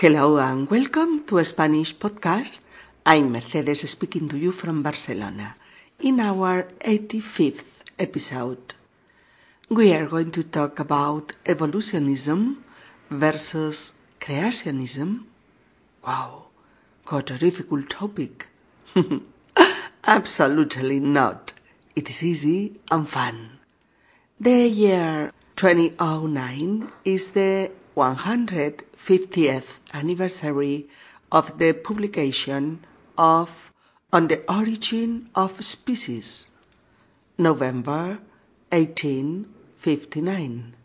Hello and welcome to Spanish podcast. I'm Mercedes speaking to you from Barcelona in our 85th episode. We are going to talk about evolutionism versus creationism. Wow, what a difficult topic. Absolutely not. It is easy and fun. The year 2009 is the 150th anniversary of the publication of On the Origin of Species, November 1859,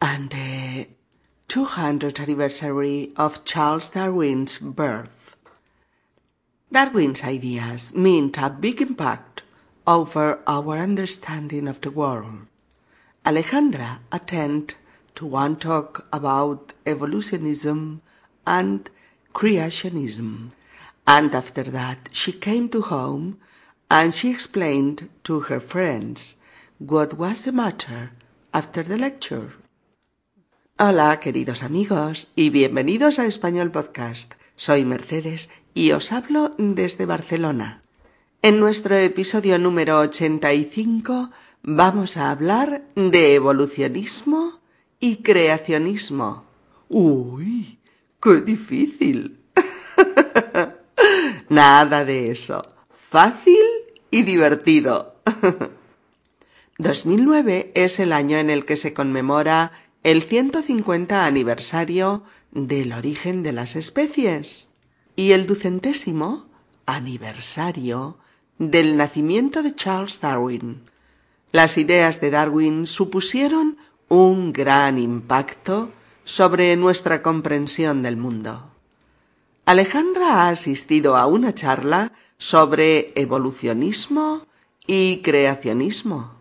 and the 200th anniversary of Charles Darwin's birth. Darwin's ideas meant a big impact over our understanding of the world. Alejandra attended to one talk about evolutionism and creationism. And after that, she came to home and she explained to her friends what was the matter after the lecture. Hola, queridos amigos, y bienvenidos a Español Podcast. Soy Mercedes y os hablo desde Barcelona. En nuestro episodio número 85 vamos a hablar de evolucionismo y creacionismo. Uy, qué difícil. Nada de eso. Fácil y divertido. 2009 es el año en el que se conmemora el 150 aniversario del origen de las especies y el ducentésimo aniversario del nacimiento de Charles Darwin. Las ideas de Darwin supusieron un gran impacto sobre nuestra comprensión del mundo. Alejandra ha asistido a una charla sobre evolucionismo y creacionismo.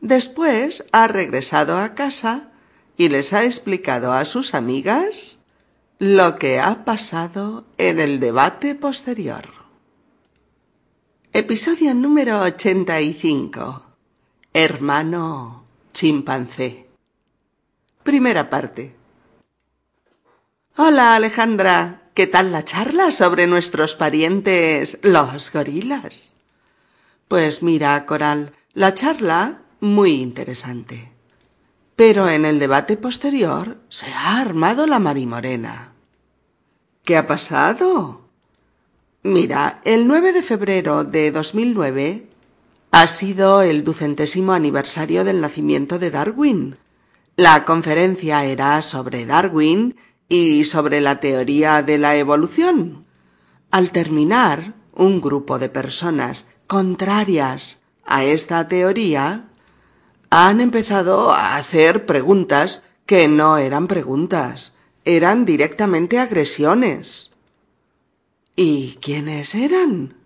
Después ha regresado a casa y les ha explicado a sus amigas lo que ha pasado en el debate posterior. Episodio número 85. Hermano chimpancé. Primera parte. Hola Alejandra, ¿qué tal la charla sobre nuestros parientes los gorilas? Pues mira, Coral, la charla muy interesante. Pero en el debate posterior se ha armado la marimorena. ¿Qué ha pasado? Mira, el 9 de febrero de 2009 ha sido el ducentésimo aniversario del nacimiento de Darwin. La conferencia era sobre Darwin y sobre la teoría de la evolución. Al terminar, un grupo de personas contrarias a esta teoría han empezado a hacer preguntas que no eran preguntas, eran directamente agresiones. ¿Y quiénes eran?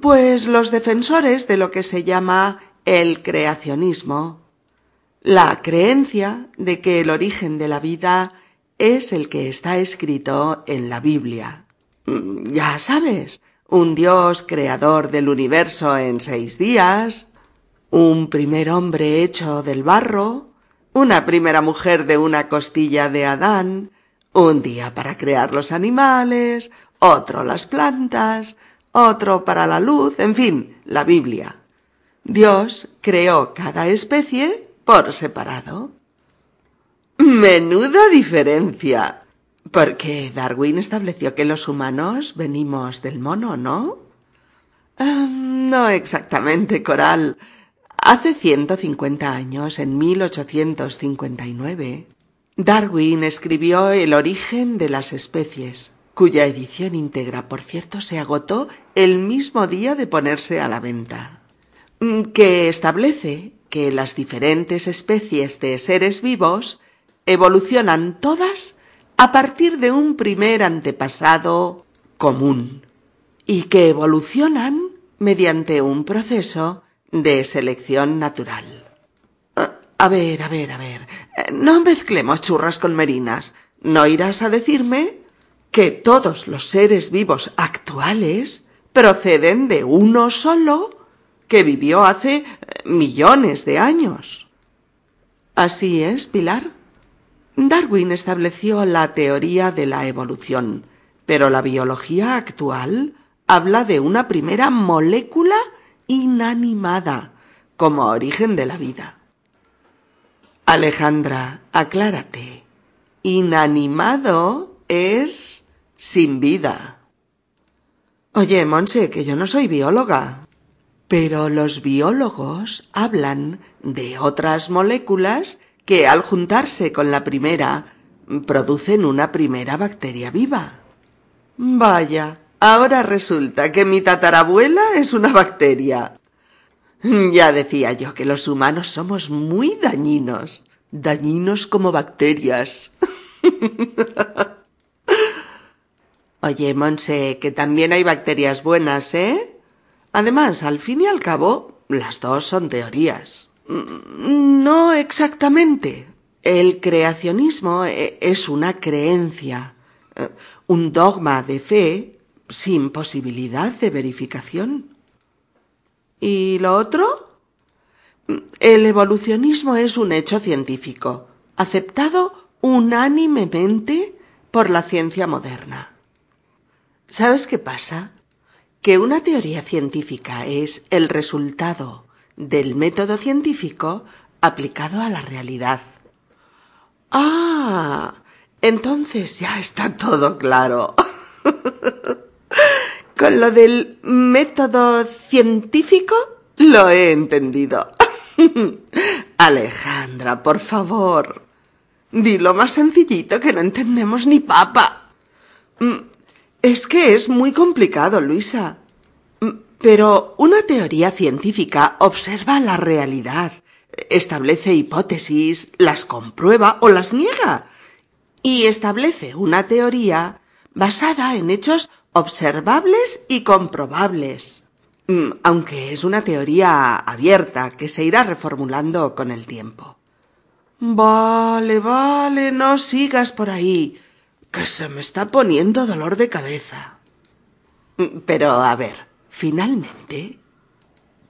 Pues los defensores de lo que se llama el creacionismo, la creencia de que el origen de la vida es el que está escrito en la Biblia. Mm, ya sabes, un Dios creador del universo en seis días, un primer hombre hecho del barro, una primera mujer de una costilla de Adán, un día para crear los animales, otro las plantas, otro para la luz, en fin, la Biblia. Dios creó cada especie por separado. Menuda diferencia. Porque Darwin estableció que los humanos venimos del mono, ¿no? Ah, no exactamente, Coral. Hace 150 años, en 1859, Darwin escribió El origen de las especies, cuya edición íntegra, por cierto, se agotó el mismo día de ponerse a la venta, mm, que establece que las diferentes especies de seres vivos evolucionan todas a partir de un primer antepasado común y que evolucionan mediante un proceso de selección natural. A ver, a ver, a ver. No mezclemos churras con merinas. ¿No irás a decirme que todos los seres vivos actuales proceden de uno solo que vivió hace millones de años? ¿Así es, Pilar? Darwin estableció la teoría de la evolución, pero la biología actual habla de una primera molécula inanimada como origen de la vida. Alejandra, aclárate. Inanimado es sin vida. Oye, Monse, que yo no soy bióloga. Pero los biólogos hablan de otras moléculas que al juntarse con la primera producen una primera bacteria viva. Vaya, ahora resulta que mi tatarabuela es una bacteria. Ya decía yo que los humanos somos muy dañinos, dañinos como bacterias. Oye, Monse, que también hay bacterias buenas, ¿eh? Además, al fin y al cabo, las dos son teorías. Mm, no exactamente. El creacionismo e, es una creencia, eh, un dogma de fe sin posibilidad de verificación. ¿Y lo otro? El evolucionismo es un hecho científico, aceptado unánimemente por la ciencia moderna. ¿Sabes qué pasa? Que una teoría científica es el resultado del método científico aplicado a la realidad. Ah, entonces ya está todo claro. Con lo del método científico lo he entendido. Alejandra, por favor. Dilo más sencillito que no entendemos ni papa. Es que es muy complicado, Luisa. Mm, pero una teoría científica observa la realidad, establece hipótesis, las comprueba o las niega, y establece una teoría basada en hechos observables y comprobables. Mm, aunque es una teoría abierta que se irá reformulando con el tiempo. Vale, vale, no sigas por ahí, que se me está poniendo dolor de cabeza. Mm, pero, a ver, finalmente,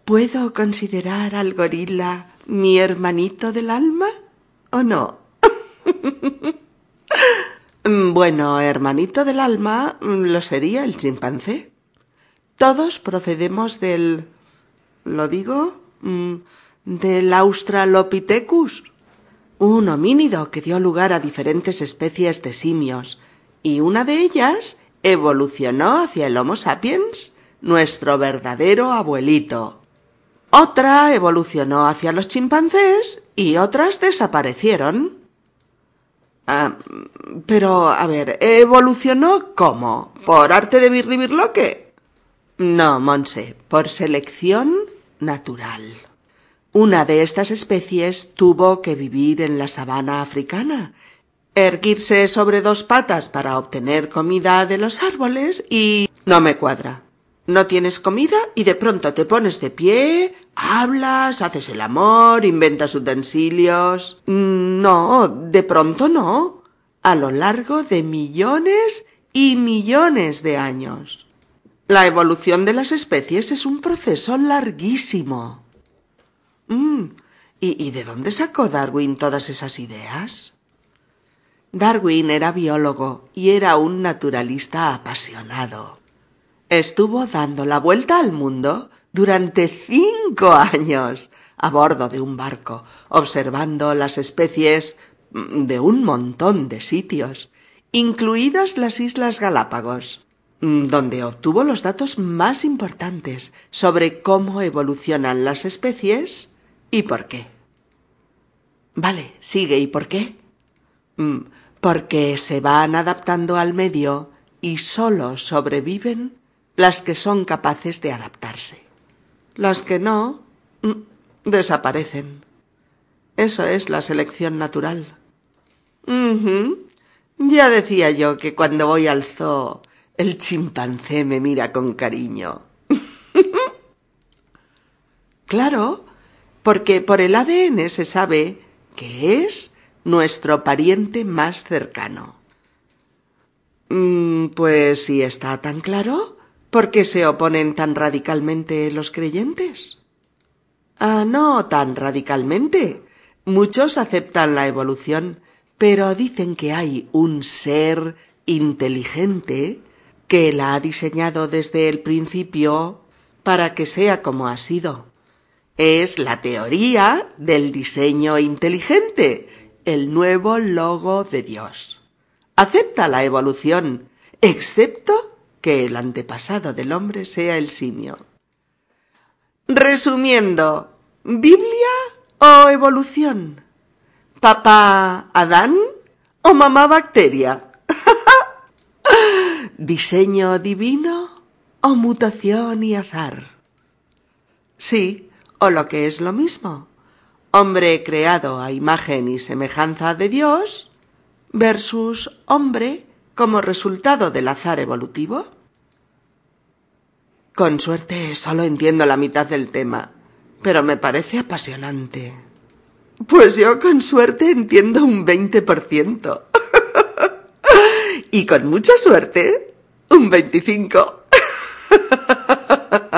¿puedo considerar al gorila mi hermanito del alma o no? Bueno, hermanito del alma mm, lo sería el chimpancé. Todos procedemos del... ¿Lo digo? Mm, del Australopithecus, un homínido que dio lugar a diferentes especies de simios, y una de ellas evolucionó hacia el Homo sapiens, nuestro verdadero abuelito. Otra evolucionó hacia los chimpancés y otras desaparecieron. Ah, pero, a ver, ¿evolucionó cómo? ¿Por arte de birlibirloque? No, Monse, por selección natural. Una de estas especies tuvo que vivir en la sabana africana, erguirse sobre dos patas para obtener comida de los árboles y... no me cuadra. No tienes comida y de pronto te pones de pie, hablas, haces el amor, inventas utensilios. No, de pronto no. A lo largo de millones y millones de años. La evolución de las especies es un proceso larguísimo. Mm, ¿y, ¿Y de dónde sacó Darwin todas esas ideas? Darwin era biólogo y era un naturalista apasionado. Estuvo dando la vuelta al mundo durante cinco años a bordo de un barco, observando las especies de un montón de sitios, incluidas las Islas Galápagos, donde obtuvo los datos más importantes sobre cómo evolucionan las especies y por qué. Vale, sigue, ¿y por qué? Mm, porque se van adaptando al medio y sólo sobreviven las que son capaces de adaptarse. Las que no, mm, desaparecen. Eso es la selección natural. Ya decía yo que cuando voy al zoo, el chimpancé me mira con cariño. claro, porque por el ADN se sabe que es nuestro pariente más cercano. Mm, pues si está tan claro, ¿Por qué se oponen tan radicalmente los creyentes? Ah, no tan radicalmente. Muchos aceptan la evolución, pero dicen que hay un ser inteligente que la ha diseñado desde el principio para que sea como ha sido. Es la teoría del diseño inteligente, el nuevo logo de Dios. Acepta la evolución, excepto que el antepasado del hombre sea el simio. Resumiendo, ¿Biblia o evolución? ¿Papá Adán o mamá Bacteria? ¿Diseño divino o mutación y azar? Sí, o lo que es lo mismo, hombre creado a imagen y semejanza de Dios versus hombre como resultado del azar evolutivo. Con suerte solo entiendo la mitad del tema, pero me parece apasionante. Pues yo con suerte entiendo un 20%. y con mucha suerte, un 25%.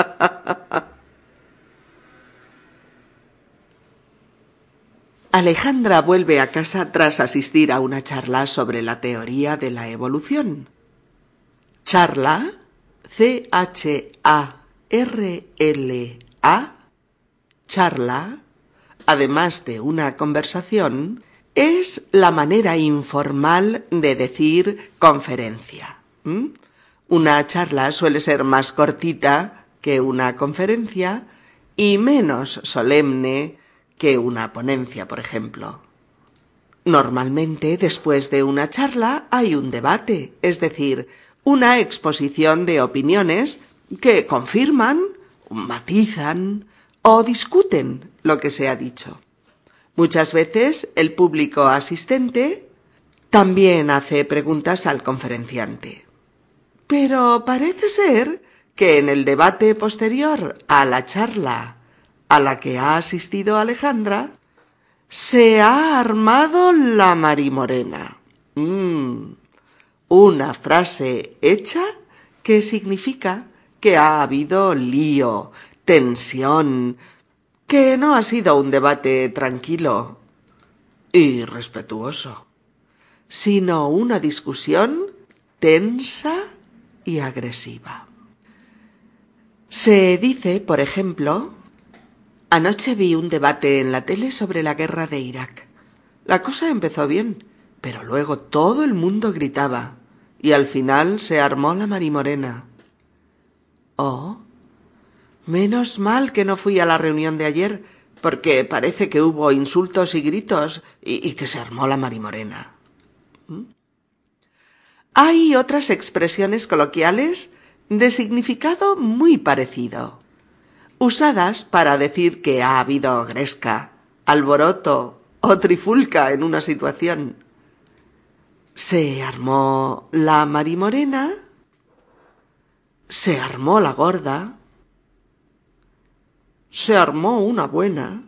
Alejandra vuelve a casa tras asistir a una charla sobre la teoría de la evolución. Charla C-H-A-R-L-A charla, además de una conversación, es la manera informal de decir conferencia. Una charla suele ser más cortita que una conferencia y menos solemne que una ponencia, por ejemplo. Normalmente, después de una charla, hay un debate, es decir, una exposición de opiniones que confirman, matizan o discuten lo que se ha dicho. Muchas veces el público asistente también hace preguntas al conferenciante. Pero parece ser que en el debate posterior a la charla a la que ha asistido Alejandra, se ha armado la marimorena. Mm, una frase hecha que significa que ha habido lío, tensión, que no ha sido un debate tranquilo y respetuoso, sino una discusión tensa y agresiva. Se dice, por ejemplo, anoche vi un debate en la tele sobre la guerra de Irak. La cosa empezó bien, pero luego todo el mundo gritaba y al final se armó la marimorena. Oh, menos mal que no fui a la reunión de ayer, porque parece que hubo insultos y gritos y, que se armó la marimorena. ¿Mm? Hay otras expresiones coloquiales de significado muy parecido, usadas para decir que ha habido gresca, alboroto o trifulca en una situación. Se armó la marimorena, se armó la gorda, se armó una buena,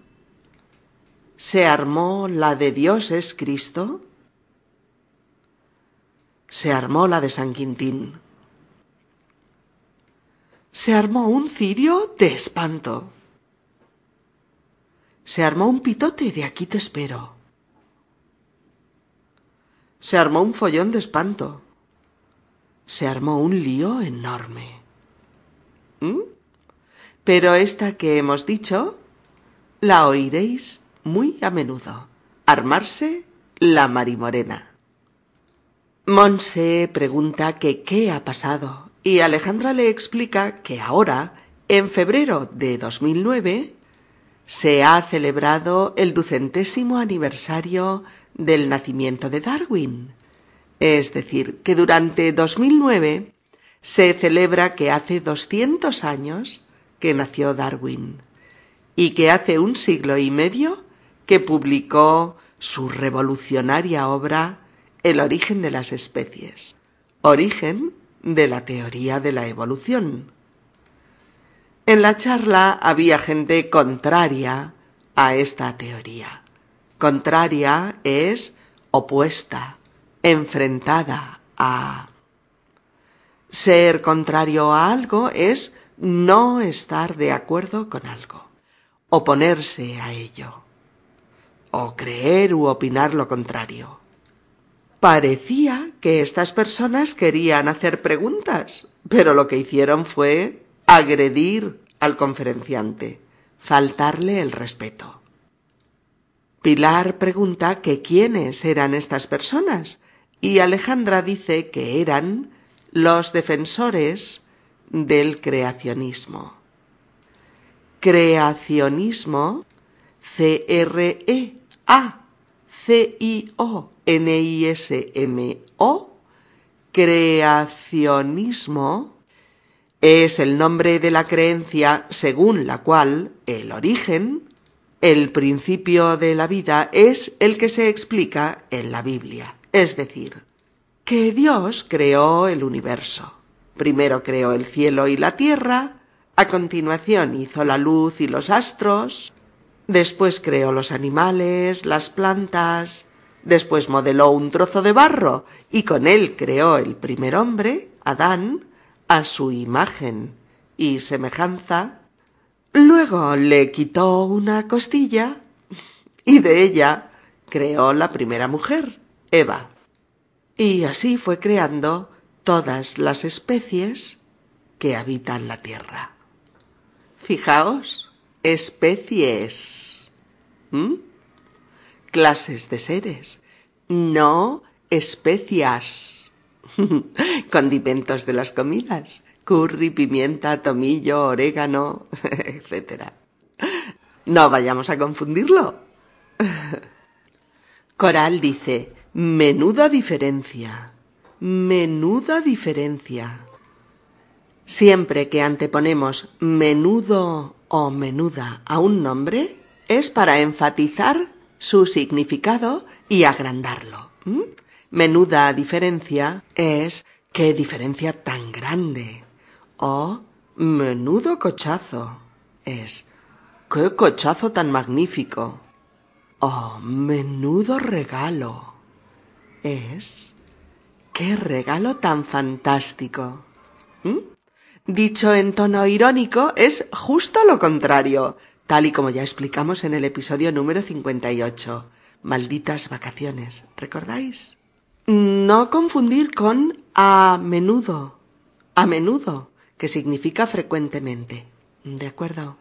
se armó la de Dios es Cristo, se armó la de San Quintín, se armó un cirio de espanto, se armó un pitote de aquí te espero, se armó un follón de espanto. Se armó un lío enorme. ¿Mm? Pero esta que hemos dicho, la oiréis muy a menudo. Armarse la marimorena. Monse pregunta que qué ha pasado y Alejandra le explica que ahora, en febrero de 2009, se ha celebrado el ducentésimo aniversario del nacimiento de Darwin. Es decir, que durante 2009 se celebra que hace 200 años que nació Darwin y que hace un siglo y medio que publicó su revolucionaria obra El origen de las especies, origen de la teoría de la evolución. En la charla había gente contraria a esta teoría. Contraria es opuesta, enfrentada a. Ser contrario a algo es no estar de acuerdo con algo, oponerse a ello, o creer u opinar lo contrario. Parecía que estas personas querían hacer preguntas, pero lo que hicieron fue agredir al conferenciante, faltarle el respeto. Pilar pregunta que quiénes eran estas personas y Alejandra dice que eran los defensores del creacionismo. Creacionismo, C-R-E-A-C-I-O-N-I-S-M-O, creacionismo, es el nombre de la creencia según la cual el origen, el principio de la vida, es el que se explica en la Biblia. Es decir, que Dios creó el universo. Primero creó el cielo y la tierra, a continuación hizo la luz y los astros, después creó los animales, las plantas, después modeló un trozo de barro y con él creó el primer hombre, Adán, a su imagen y semejanza, luego le quitó una costilla y de ella creó la primera mujer, Eva. Y así fue creando todas las especies que habitan la tierra. Fijaos, especies. ¿Mm? Clases de seres, no especias. condimentos de las comidas, curry, pimienta, tomillo, orégano, etc. No vayamos a confundirlo. Coral dice, menuda diferencia, menuda diferencia. Siempre que anteponemos menudo o menuda a un nombre, es para enfatizar su significado y agrandarlo. Menuda diferencia es qué diferencia tan grande. O menudo cochazo es qué cochazo tan magnífico. O menudo regalo es qué regalo tan fantástico. ¿Mm? Dicho en tono irónico es justo lo contrario, tal y como ya explicamos en el episodio número 58. Malditas vacaciones, ¿recordáis? No confundir con a menudo, a menudo, que significa frecuentemente. ¿De acuerdo?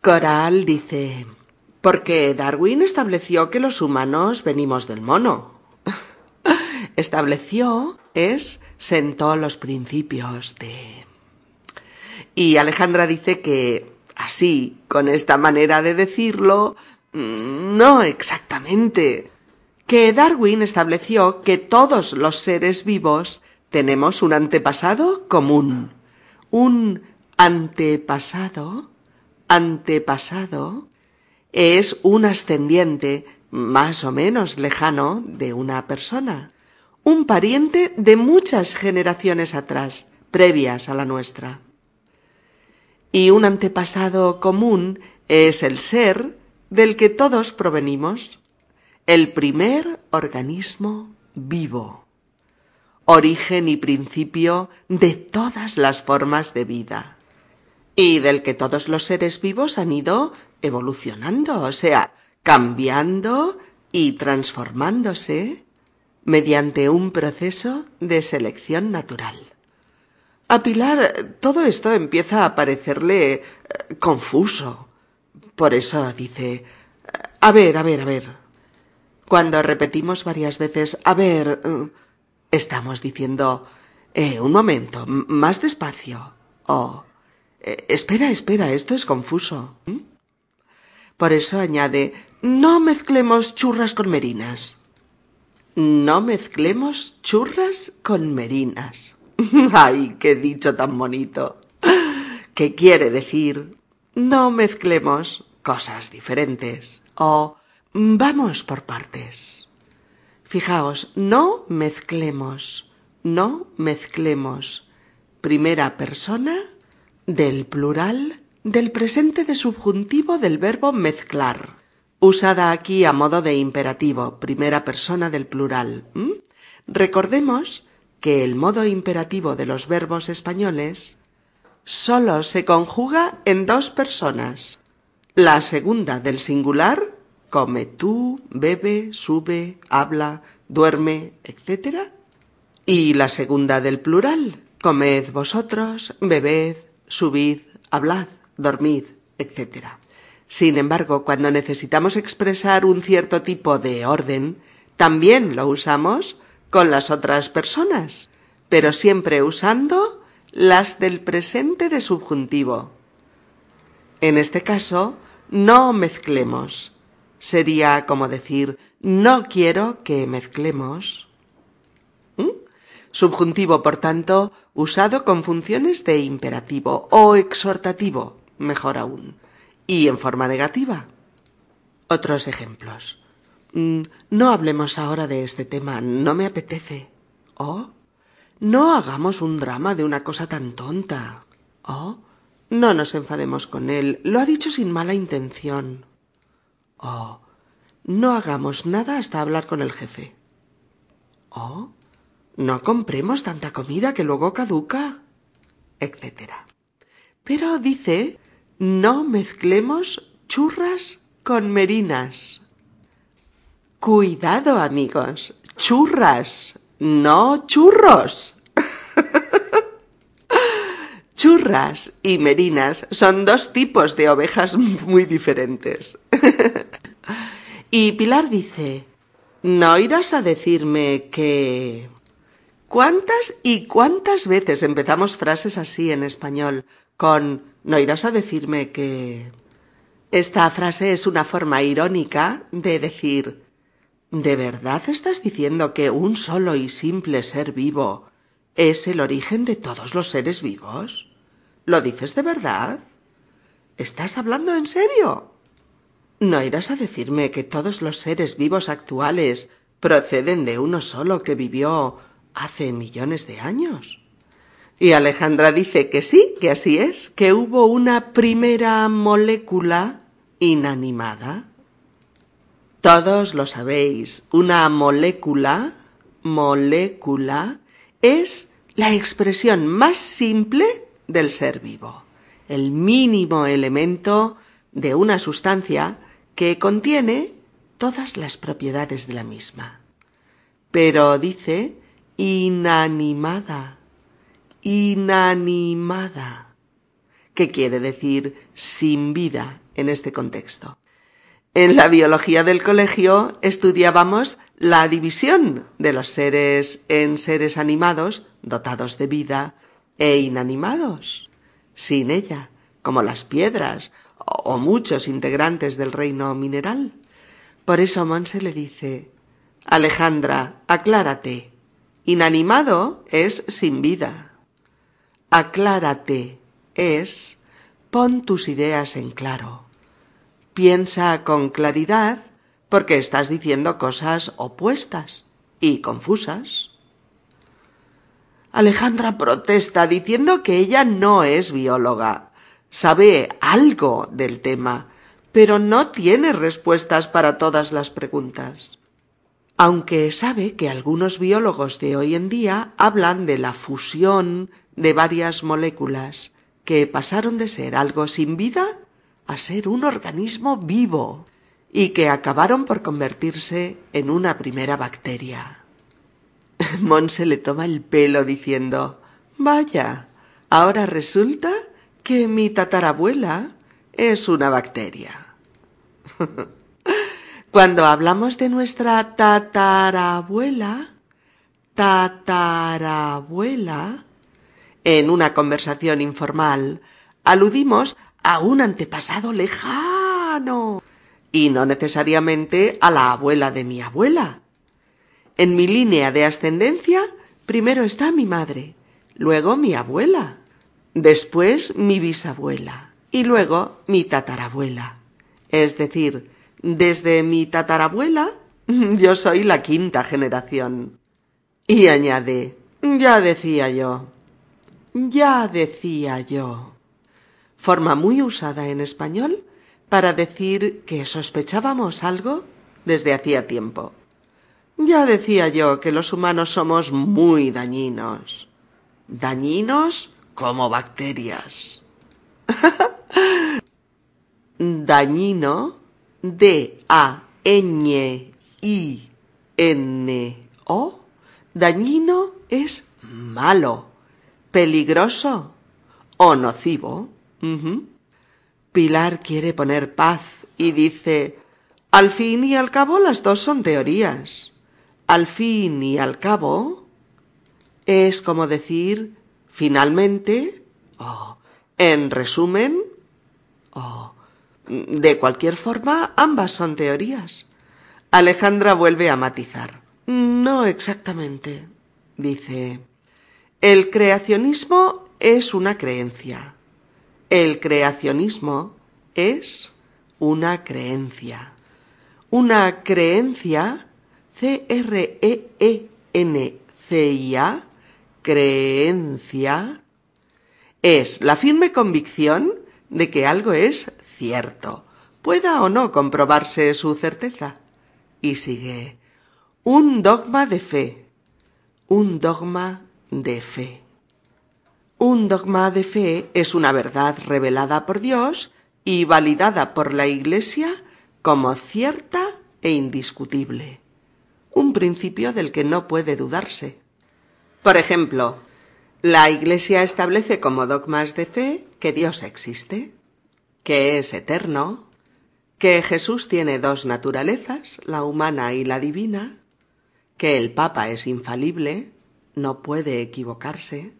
Coral dice, porque Darwin estableció que los humanos venimos del mono. estableció es sentó los principios de... Y Alejandra dice que así, con esta manera de decirlo, mm, no exactamente que Darwin estableció que todos los seres vivos tenemos un antepasado común. Un antepasado, antepasado, es un ascendiente más o menos lejano de una persona, un pariente de muchas generaciones atrás, previas a la nuestra. Y un antepasado común es el ser del que todos provenimos el primer organismo vivo, origen y principio de todas las formas de vida, y del que todos los seres vivos han ido evolucionando, o sea, cambiando y transformándose mediante un proceso de selección natural. A Pilar todo esto empieza a parecerle eh, confuso. Por eso dice A ver, a ver, a ver. Cuando repetimos varias veces, a ver, mm, estamos diciendo, eh, un momento, más despacio. O, eh, espera, espera, esto es confuso. Por eso añade, no mezclemos churras con merinas. No mezclemos churras con merinas. ¡Ay, qué dicho tan bonito! ¿Qué quiere decir? No mezclemos cosas diferentes. O Vamos por partes. Fijaos, no mezclemos, no mezclemos primera persona del plural del presente de subjuntivo del verbo mezclar, usada aquí a modo de imperativo, primera persona del plural. Recordemos que el modo imperativo de los verbos españoles sólo se conjuga en dos personas, la segunda del singular come tú, bebe, sube, habla, duerme, etc. Y la segunda del plural, comed vosotros, bebed, subid, hablad, dormid, etc. Sin embargo, cuando necesitamos expresar un cierto tipo de orden, también lo usamos con las otras personas, pero siempre usando las del presente de subjuntivo. En este caso, no mezclemos. Sería como decir no quiero que mezclemos. ¿Mm? Subjuntivo, por tanto, usado con funciones de imperativo o exhortativo, mejor aún, y en forma negativa. Otros ejemplos. Mm, no hablemos ahora de este tema, no me apetece. Oh, no hagamos un drama de una cosa tan tonta. Oh, no nos enfademos con él, lo ha dicho sin mala intención. Oh, no hagamos nada hasta hablar con el jefe. Oh, no compremos tanta comida que luego caduca, etc. Pero dice, no mezclemos churras con merinas. Cuidado, amigos. Churras, no churros. Churras y merinas son dos tipos de ovejas muy diferentes. y Pilar dice, ¿no irás a decirme que... ¿Cuántas y cuántas veces empezamos frases así en español con ¿no irás a decirme que... Esta frase es una forma irónica de decir ¿De verdad estás diciendo que un solo y simple ser vivo es el origen de todos los seres vivos? ¿Lo dices de verdad? ¿Estás hablando en serio? ¿No irás a decirme que todos los seres vivos actuales proceden de uno solo que vivió hace millones de años? Y Alejandra dice que sí, que así es, que hubo una primera molécula inanimada todos lo sabéis, una molécula, molécula, es la expresión más simple del ser vivo, el mínimo elemento de una sustancia que contiene todas las propiedades de la misma. Pero dice inanimada, inanimada, que quiere decir sin vida en este contexto. En la biología del colegio estudiábamos la división de los seres en seres animados, dotados de vida, e inanimados, sin ella, como las piedras o muchos integrantes del reino mineral. Por eso Monse le dice, Alejandra, aclárate. Inanimado es sin vida. Aclárate es pon tus ideas en claro. Piensa con claridad porque estás diciendo cosas opuestas y confusas. Alejandra protesta diciendo que ella no es bióloga, sabe algo del tema, pero no tiene respuestas para todas las preguntas. Aunque sabe que algunos biólogos de hoy en día hablan de la fusión de varias moléculas que pasaron de ser algo sin vida a ser un organismo vivo y que acabaron por convertirse en una primera bacteria. Monse le toma el pelo diciendo Vaya, ahora resulta que mi tatarabuela es una bacteria. Cuando hablamos de nuestra tatarabuela, tatarabuela, en una conversación informal, aludimos a un antepasado lejano y no necesariamente a la abuela de mi abuela. En mi línea de ascendencia primero está mi madre, luego mi abuela, después mi bisabuela y luego mi tatarabuela. Es decir, desde mi tatarabuela yo soy la quinta generación. Y añade, ya decía yo, ya decía yo forma muy usada en español para decir que sospechábamos algo desde hacía tiempo. Ya decía yo que los humanos somos muy dañinos. Dañinos como bacterias. Dañino, D-A-Ñ-I-N-O, N-O, dañino es malo, peligroso o nocivo. Pilar quiere poner paz y dice, al fin y al cabo las dos son teorías. Al fin y al cabo es como decir finalmente o en resumen o de cualquier forma ambas son teorías. Alejandra vuelve a matizar. No exactamente, dice. El creacionismo es una creencia. El creacionismo es una creencia. Una creencia, C-R-E-E-N-C-I-A, creencia, es la firme convicción de que algo es cierto, pueda o no comprobarse su certeza. Y sigue, un dogma de fe, un dogma de fe. Un dogma de fe es una verdad revelada por Dios y validada por la Iglesia como cierta e indiscutible, un principio del que no puede dudarse. Por ejemplo, la Iglesia establece como dogmas de fe que Dios existe, que es eterno, que Jesús tiene dos naturalezas, la humana y la divina, que el Papa es infalible, no puede equivocarse,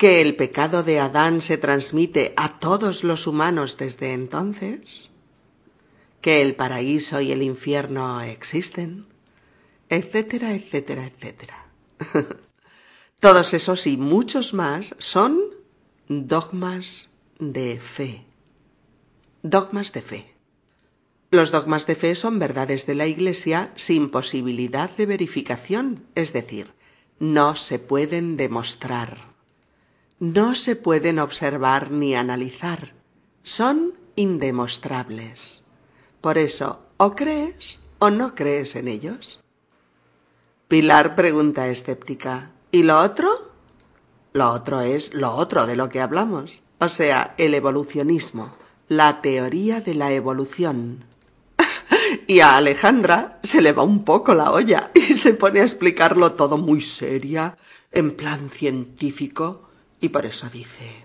que el pecado de Adán se transmite a todos los humanos desde entonces, que el paraíso y el infierno existen, etcétera, etcétera, etcétera. Todos esos y muchos más son dogmas de fe. Dogmas de fe. Los dogmas de fe son verdades de la Iglesia sin posibilidad de verificación, es decir, no se pueden demostrar. No se pueden observar ni analizar. Son indemostrables. Por eso, o crees o no crees en ellos. Pilar pregunta escéptica. ¿Y lo otro? Lo otro es lo otro de lo que hablamos, o sea, el evolucionismo, la teoría de la evolución. y a Alejandra se le va un poco la olla y se pone a explicarlo todo muy seria, en plan científico, y por eso dice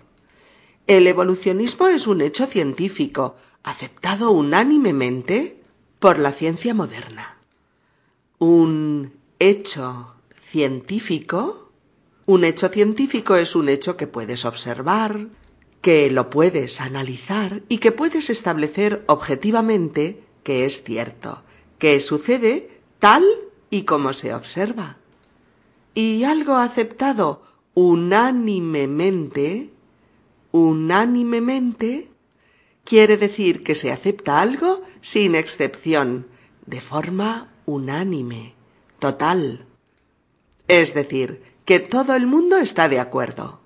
El evolucionismo es un hecho científico, aceptado unánimemente por la ciencia moderna. Un hecho científico. Un hecho científico es un hecho que puedes observar, que lo puedes analizar y que puedes establecer objetivamente que es cierto, que sucede tal y como se observa. Y algo aceptado unánimemente, unánimemente, quiere decir que se acepta algo sin excepción, de forma unánime, total. Es decir, que todo el mundo está de acuerdo.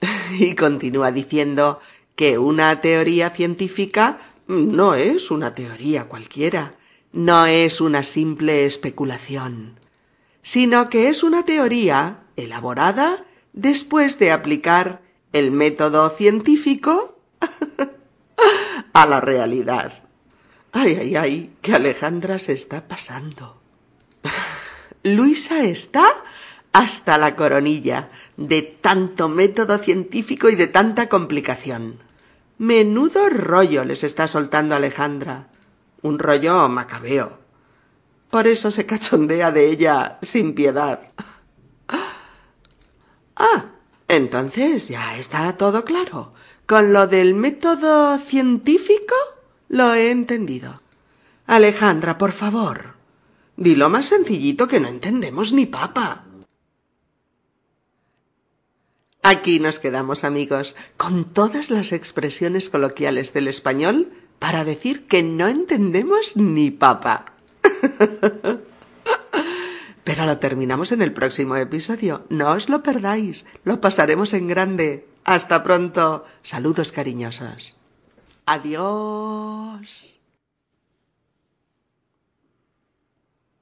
y continúa diciendo que una teoría científica no es una teoría cualquiera, no es una simple especulación, sino que es una teoría elaborada después de aplicar el método científico a la realidad. Ay, ay, ay, que Alejandra se está pasando. Luisa está hasta la coronilla de tanto método científico y de tanta complicación. Menudo rollo les está soltando Alejandra. Un rollo macabeo. Por eso se cachondea de ella sin piedad. Ah, entonces ya está todo claro. Con lo del método científico lo he entendido. Alejandra, por favor, dilo más sencillito que no entendemos ni papa. Aquí nos quedamos amigos, con todas las expresiones coloquiales del español para decir que no entendemos ni papa. Pero lo terminamos en el próximo episodio. No os lo perdáis. Lo pasaremos en grande. Hasta pronto. Saludos cariñosos. Adiós.